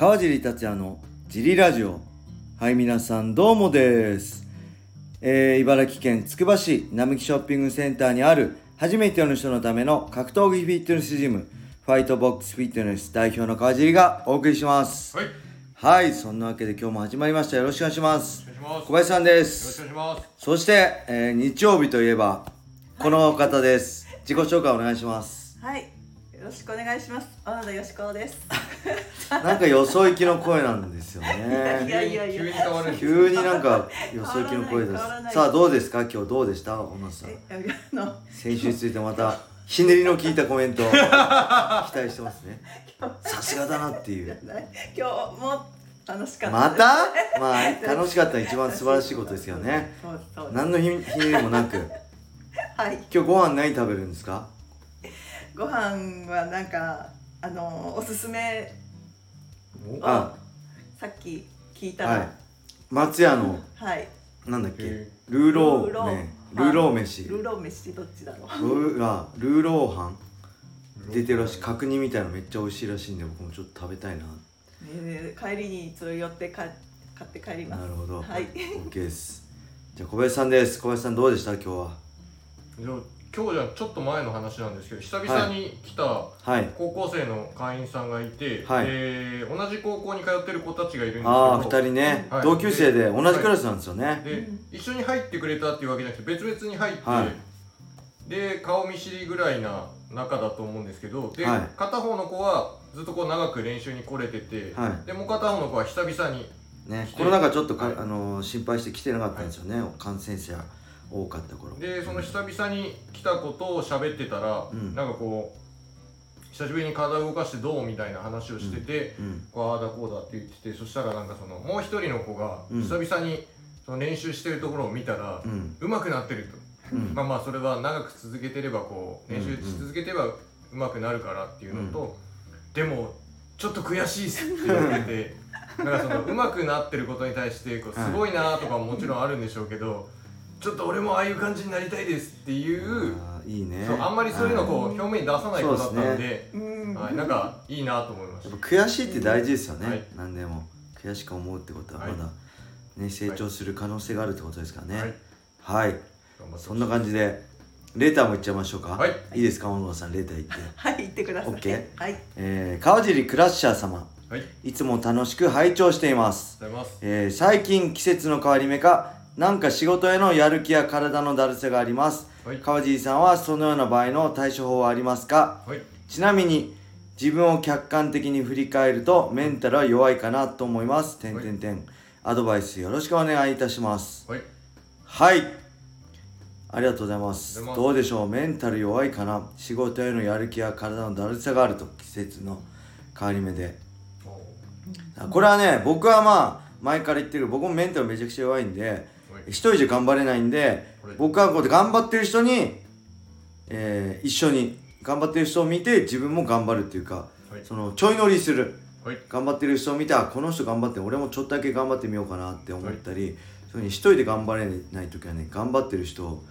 川尻達也のジリラジオ。はい皆さんどうもです、えー茨城県つくば市並木ショッピングセンターにある初めての人のための格闘技フィットネスジムファイトボックスフィットネス代表の川尻がお送りします。はい、よはいそんなわけで今日も始まりました。よろしくお願いします。ろしくお願いします。小林さんでよろしすくお願いします。そして、えー日曜日といえばこの方です。自己紹介お願いします。はい、よろしくお願いします。小野田よしこです。なんかよそ行きの声なんですよね。いやいやいや急に変わる急になんかよそ行きの声です。さあどうですか？今日どうでした？小野さん。先週についてまたひねりの効いたコメント 期待してますね。さすがだなっていう。今日も楽しかった。また？まあ楽しかったら一番素晴らしいことですよね。何のひひねりもなく。はい、今日ご飯何食べるんですか？ご飯はなんか、あの、おすすめをあ。さっき聞いたら。はい。松屋のはい。なんだっけ？へルーロルーロー。ーねルーロー飯。ルーロー飯どっちだろう。ルーあルーロー飯。出てるらしい。角煮みたいなのめっちゃ美味しいらしいんで僕もちょっと食べたいな。ね帰りにそれ寄ってか買って帰ります。なるほど。はい。OK です。じゃあ小林さんです。小林さんどうでした？今日は今日じゃちょっと前の話なんですけど、久々に来たはい。高校生の会員さんがいて、はい。で同じ高校に通ってる子たちがいるんですけど、ああ二人ね、はい。同級生で同じクラスなんですよね、で、一緒に入ってくれたっていうわけじゃなくて別々に入って、はい。で顔見知りぐらいな仲だと思うんですけどで、はい。片方の子はずっとこう長く練習に来れてて、はい。でもう片方の子は久々にねコロナ禍ちょっとか、はい。あのー心配して来てなかったんですよね、感染者多かった頃。でその久々に来たことを喋ってたら、うん。なんかこう久しぶりに体を動かしてどうみたいな話をしてて、うん。こうああだこうだって言っててそしたらなんかそのもう一人の子がうん。久々にその練習してるところを見たら、うん。上手くなってると、うん。まあまあそれは長く続けてればこう練習し続けてれば上手くなるからっていうのと、でもちょっと悔しいっすって言ってて なんかその上手くなってることに対してこうすごいなとかももちろんあるんでしょうけど、ちょっと俺もああいう感じになりたいですっていう。いいね。そうあんまりそういうのこう表面に出さない子だったんそうでうん。はい、なんかいいなと思いました。やっぱ悔しいって大事ですよね、はい。何でも。悔しく思うってことはまはい。だ、ね成長する可能性があるってことですからね。はい。そんな感じでレーターもいっちゃいましょうか。はい。いいですか小野さん。レーターいって。はい、言ってください。OK はい。えー、川尻クラッシャー様。はい。いつも楽しく拝聴しています。ありがとうございます。えー最近季節の変わり目かなんか仕事へのやる気や体のだるさがあります、はい。川尻さんはそのような場合の対処法はありますか？はい。ちなみに自分を客観的に振り返るとメンタルは弱いかなと思います。点点点アドバイスよろしくお願いいたします。はい。はい。ありがとうございます。どうでしょう？メンタル弱いかな？仕事へのやる気や体のだるさがあると季節の変わり目で。あこれはね、僕はまあ前から言ってる僕もメンタルめちゃくちゃ弱いんで、はい一人じゃ頑張れないんで僕はこうやって頑張ってる人に、えー一緒に頑張ってる人を見て自分も頑張るっていうか、はい。そのちょい乗りする。はい。頑張ってる人を見てあこの人頑張って俺もちょっとだけ頑張ってみようかなって思ったり、そういうふうに一人で頑張れない時はね頑張ってる人を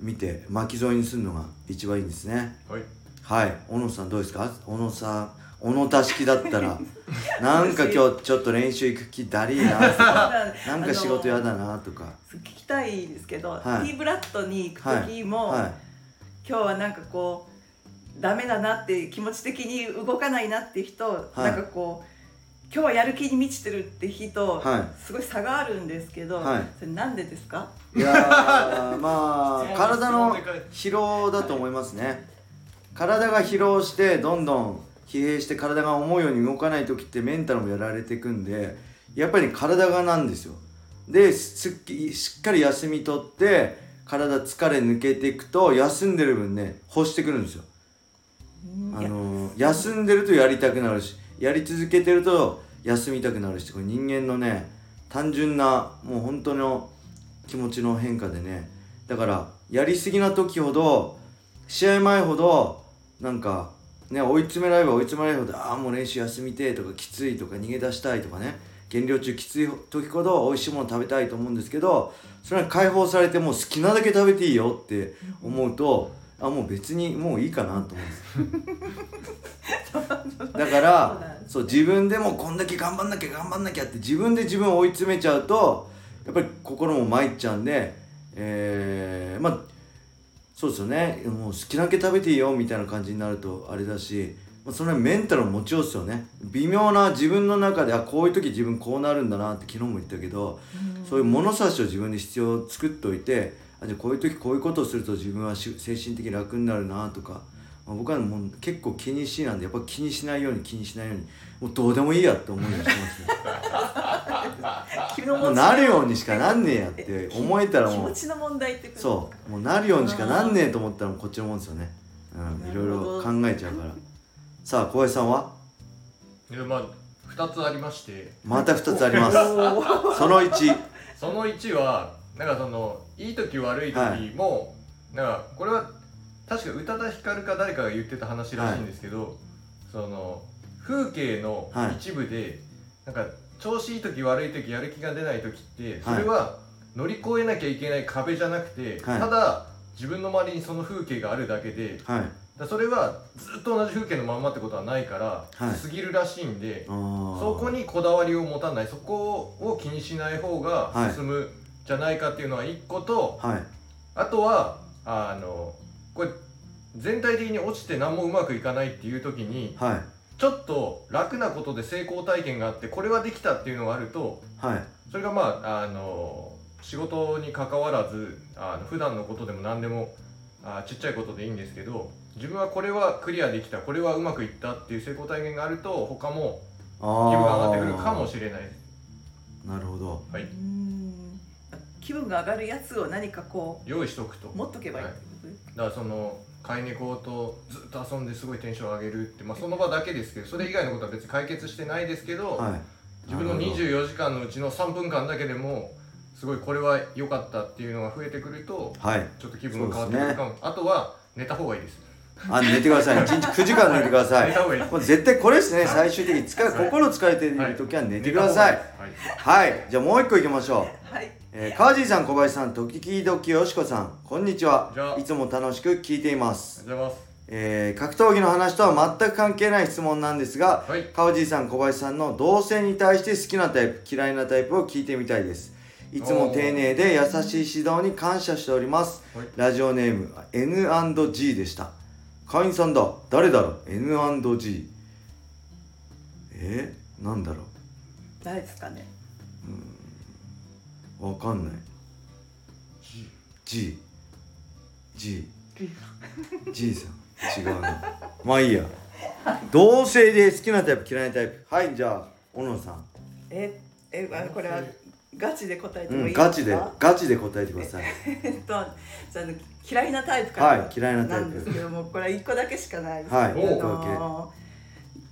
見て巻き添えにするのが一番いいんですね。はい。はい。小野さんどうですか？小野さん小野田式だったら なんか今日ちょっと練習行く気だりーなとかなんか仕事やだなとか。聞きたいですけど、はい。T ブラッドに行く時も、はい。今日はなんかこうダメだなって気持ち的に動かないなって人、はい。なんかこう今日はやる気に満ちてるって人、はすごい差があるんですけど、はい。それなんでですか？いやーまあ体の疲労だと思いますね。体が疲労してどんどん疲弊して体が思うように動かない時ってメンタルもやられていくんでやっぱり体がなんですよ。ですっきしっかり休み取って体疲れ抜けていくと休んでる分ね欲してくるんですよ。あのー休んでるとやりたくなるしやり続けてると休みたくなるしこれ人間のね単純なもう本当の気持ちの変化でねだからやりすぎな時ほど試合前ほどなんかね追い詰められれば追い詰められるほどああもう練習休みてえとかきついとか逃げ出したいとかね。減量中きつい時ほど美味しいもの食べたいと思うんですけどそれは解放されてもう好きなだけ食べていいよって思うとあもう別にもういいかなと思うんです だからそう自分でもこんだけ頑張んなきゃ頑張んなきゃって自分で自分を追い詰めちゃうとやっぱり心も参っちゃうんでえー、まあそうですよね。もう好きなだけ食べていいよみたいな感じになるとあれだしまあそれはメンタルの持ちようですよね。微妙な自分の中であこういう時自分こうなるんだなって昨日も言ったけどそういう物差しを自分で必要作っておいてあじゃあこういう時こういうことをすると自分はし精神的に楽になるなとか、まあ、僕はもう結構気にしいなんでやっぱ気にしないように気にしないようにもうどうでもいいやって思うようにしてますね。気 のもうなるようにしかなんねえやって思えたらもう気持ちの問題ってこと？そうもうなるようにしかなんねえと思ったらこっちのもんですよね。うんいろいろ考えちゃうから。さあ小林さんは？いやまあ2つありまして。また2つあります。その1その1はなんかそのいい時悪い時も、なんかこれは確か宇多田ヒカルか誰かが言ってた話らしいんですけど、その風景の一部で、なんか調子いい時悪い時やる気が出ない時ってそれは乗り越えなきゃいけない壁じゃなくて、はい。ただ自分の周りにその風景があるだけではい。だそれはずっと同じ風景のまんまってことはないから、はい。過ぎるらしいんで、そこにこだわりを持たないそこを気にしない方がはい。進むじゃないかっていうのは一個と、はい。あとはあのこれ全体的に落ちて何もうまくいかないっていう時にはいちょっと楽なことで成功体験があってこれはできたっていうのがあるとはい。それがまああの仕事に関わらずあの普段のことでも何でもあちっちゃいことでいいんですけど自分はこれはクリアできたこれはうまくいったっていう成功体験があると他も気分が上がってくるかもしれない。です。なるほど。はい、うん。気分が上がるやつを何かこ用意しとくと。う持っとけばいいってこと？だからその飼い猫とずっと遊んですごいテンション上げるって、まあ、その場だけですけどそれ以外のことは別に解決してないですけど、はい。自分のなるほど。24時間のうちの3分間だけでもすごいこれは良かったっていうのが増えてくるとはい。ちょっと気分が変わってくるかも、あとは寝た方がいいです。あ寝てください。1日9時間寝てください。もう絶対これですね。最終的に。疲れはい。心疲れている時は寝てください。はい。はい。じゃあもう一個いきましょう。はいえー、川尻さん小林さん時々よしこさんこんにちは。いつも楽しく聞いています、ありがとうございます。えー、格闘技の話とは全く関係ない質問なんですがはい。川尻さん小林さんの同性に対して好きなタイプ嫌いなタイプを聞いてみたいです。いつも丁寧で優しい指導に感謝しております。はい。ラジオネーム N&G でした。会員さんだ。誰だろう？N&G え？ー、なんだろ誰ですかね？うわかんない。G G G さん。違うな。まあいいや。同性で好きなタイプ嫌いなタイプ。はいじゃあ小野さん。ええあこれはガチで答えてうんもいいですか、ガチでガチで答えてください。えっとじゃあ嫌いなタイプからはい嫌いなタイプ。なんですけどもこれは一個だけしかないです。はいあ一個だけの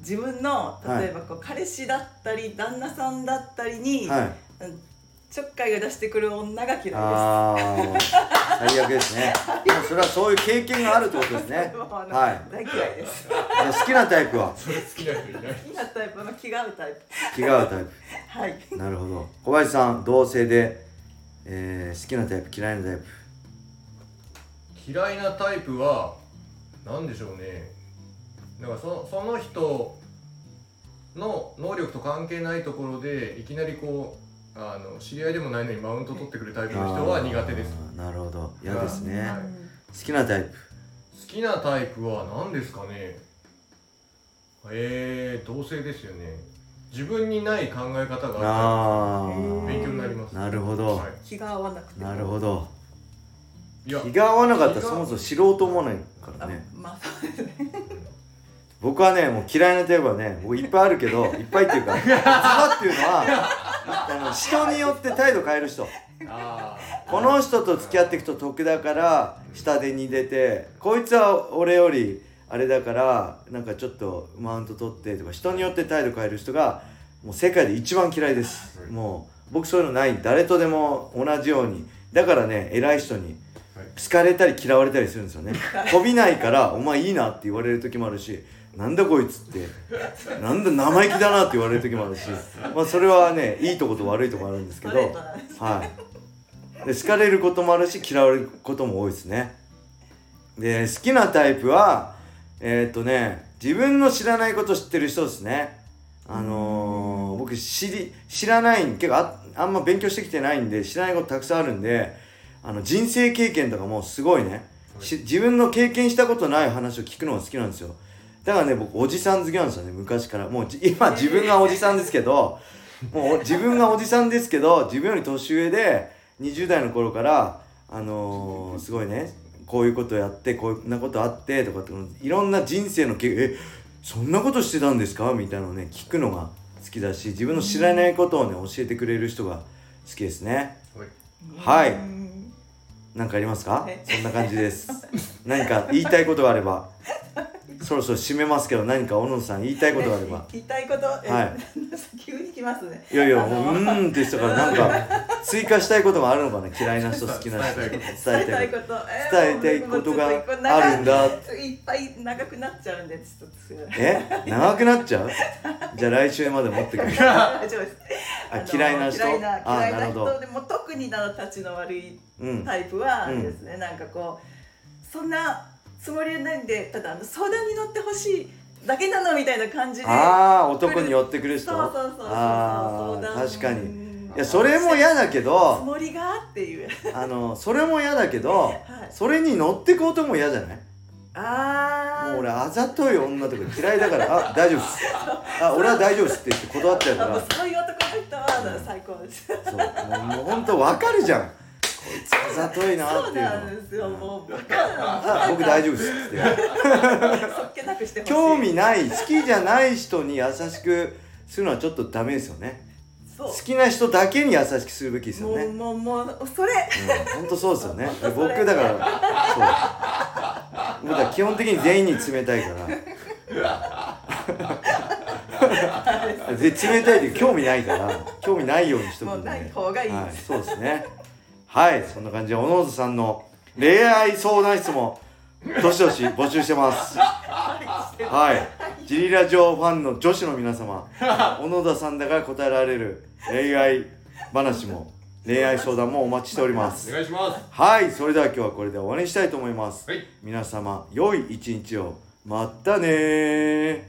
自分の例えばこう、彼氏だったり旦那さんだったりに、はい。うんちょっかいが出してくる女が嫌いです。最悪ですね。も うそれはそういう経験があるってことですね。はい。大嫌いです。好きなタイプは？好きなタイプの気が合うタイプ。気が合うタイはい。プなるほど。小林さん同性で、えー、好きなタイプ嫌いなタイプ？嫌いなタイプは何でしょうね。だからそその人の能力と関係ないところでいきなりこうあの知り合いでもないのにマウント取ってくるタイプの人は苦手です。あーなるほど。嫌ですね、はい。好きなタイプ。好きなタイプは何ですかね。えー、同性ですよね。自分にない考え方がああるー。勉強になります。なるほど、は気が合わなくてなるほど。い、いや気が合わなかったら気がそもそも知ろうと思わないからあねまあそうですね。僕はねもう嫌いなタイプはね僕いっぱいあるけどいっぱいっていうか ズバっていうのはあの人によって態度変える人。あこの人と付き合っていくと得だから下手に出てこいつは俺よりあれだからなんかちょっとマウント取ってとか人によって態度変える人がもう世界で一番嫌いです。もう僕そういうのない。誰とでも同じように。だからね偉い人にはい。好かれたり嫌われたりするんですよね。飛びないから「お前いいな」って言われる時もあるし「なんだこいつ」って「なんだ生意気だな」って言われる時もあるし。まあそれはねいいとこと悪いとこあるんですけど。はい。で好かれることもあるし嫌われることも多いですね。で好きなタイプはえー、っとね自分の知らないこと知ってる人ですね。あのー、僕知り知らない結構ああんま勉強してきてないんで知らないことたくさんあるんであの人生経験とかもすごいね、自分の経験したことない話を聞くのが好きなんですよ。だからね僕おじさん好きなんですよね昔から。もうじ今自分がおじさんですけどもう自分がおじさんですけど自分より年上で20代の頃からあのー、すごいねこういうことやってこんなことあってとかっていろんな人生の経験えそんなことしてたんですか？みたいなのをね聞くのが好きだし自分の知らないことをね教えてくれる人が好きですね。はい。うん何かありますか？えそんな感じです。何か言いたいことがあればそろそろ締めますけど何か小野さん言いたいことがあれば。言いたいこと、えはい。急に来ますね。いやいやもううーんって言ってたからなんか追加したいことがあるのかな 嫌いな人好きな人伝えたいこと。伝えたいことがあるんだ。いっぱい長くなっちゃうんでちょっとえ？長くなっちゃう？じゃあ来週まで持ってくる。大丈夫ですあの嫌いな人？嫌いなあ嫌いななるほど。人でも特になたちの悪いうん。タイプはうん。ですね、なんかこうそんなつもりはないんでただあの相談に乗ってほしいだけなのみたいな感じでああ男に寄ってくる人？そうそうそうそうああ確かに。うん。いやそれも嫌だけつどもりがっていう。あのそれも嫌だけどはい。それに乗ってく男も嫌じゃない？ああもう俺あざとい女とか嫌いだからあ大丈夫っす。あ俺は大丈夫っすって言って断っちゃうから。そういう男の人は最高です。そう。もうもうほんと分かるじゃんざといなそうっていうの。なんですよもうバカなあ僕大丈夫っすって。そっけなくしてほしい。興味ない好きじゃない人に優しくするのはちょっとダメですよね。そう。好きな人だけに優しくするべきですよね。もうもうもうそれ。うん、本当そうですよね。僕だからそう。僕は基本的に全員に冷たいから。で冷たいって興味ないから。興味ないようにしとくんで、もうない方がいいはいそうですねはいそんな感じで小野津さんの恋愛相談室もどしどし募集してます。はいジリラジオファンの女子の皆様小野田さんだから答えられる恋愛話も恋愛相談もお待ちしております。お願いします。はいそれでは今日はこれで終わりにしたいと思います、はい。皆様良い一日を。またねー